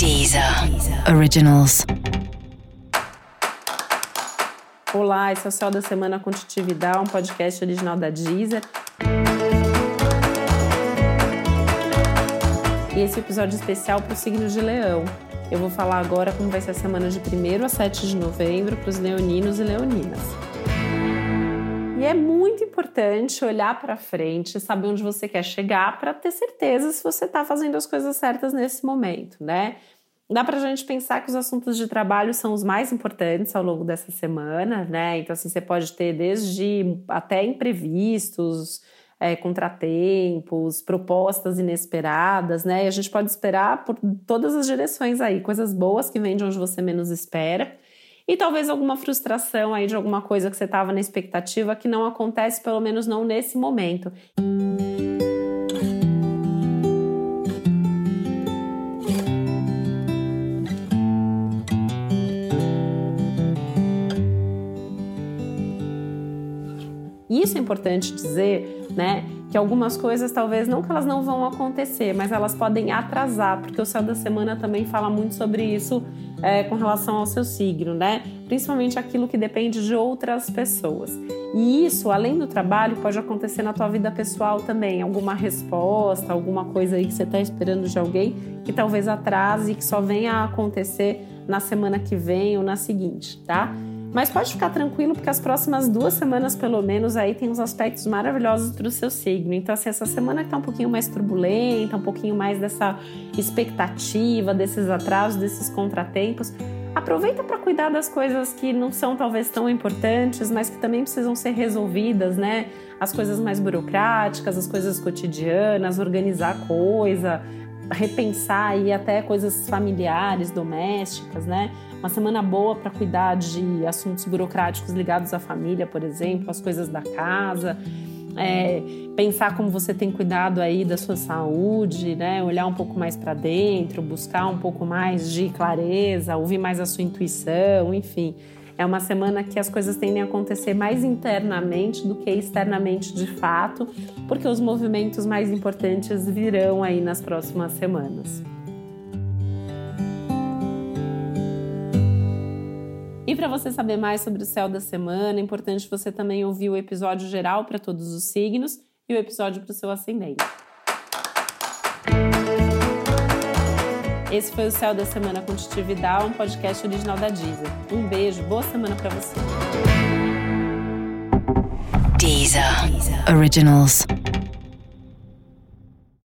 Deezer Originals. Olá, esse é o Céu da Semana Contitividade, um podcast original da Deezer. E esse é episódio especial para o signo de Leão. Eu vou falar agora como vai ser a semana de 1 a 7 de novembro para os leoninos e leoninas. E é muito importante olhar para frente, saber onde você quer chegar para ter certeza se você está fazendo as coisas certas nesse momento, né? Dá para a gente pensar que os assuntos de trabalho são os mais importantes ao longo dessa semana, né? Então, assim, você pode ter desde até imprevistos, é, contratempos, propostas inesperadas, né? E a gente pode esperar por todas as direções aí, coisas boas que vêm de onde você menos espera e talvez alguma frustração aí de alguma coisa que você estava na expectativa que não acontece, pelo menos não nesse momento. Isso é importante dizer, né? que algumas coisas talvez não que elas não vão acontecer, mas elas podem atrasar, porque o céu da semana também fala muito sobre isso é, com relação ao seu signo, né? Principalmente aquilo que depende de outras pessoas. E isso, além do trabalho, pode acontecer na tua vida pessoal também. Alguma resposta, alguma coisa aí que você está esperando de alguém que talvez atrase e que só venha a acontecer na semana que vem ou na seguinte, tá? Mas pode ficar tranquilo, porque as próximas duas semanas, pelo menos, aí tem uns aspectos maravilhosos para o seu signo. Então, assim, essa semana que tá um pouquinho mais turbulenta, um pouquinho mais dessa expectativa, desses atrasos, desses contratempos, aproveita para cuidar das coisas que não são talvez tão importantes, mas que também precisam ser resolvidas, né? As coisas mais burocráticas, as coisas cotidianas, organizar coisa, repensar aí até coisas familiares, domésticas, né? Uma semana boa para cuidar de assuntos burocráticos ligados à família, por exemplo, as coisas da casa. É, pensar como você tem cuidado aí da sua saúde, né? Olhar um pouco mais para dentro, buscar um pouco mais de clareza, ouvir mais a sua intuição, enfim. É uma semana que as coisas tendem a acontecer mais internamente do que externamente de fato, porque os movimentos mais importantes virão aí nas próximas semanas. E para você saber mais sobre o céu da semana, é importante você também ouvir o episódio geral para todos os signos e o episódio para o seu ascendente. Esse foi o Céu da Semana com Titividade, um podcast original da Deezer. Um beijo, boa semana para você. Deezer. Originals.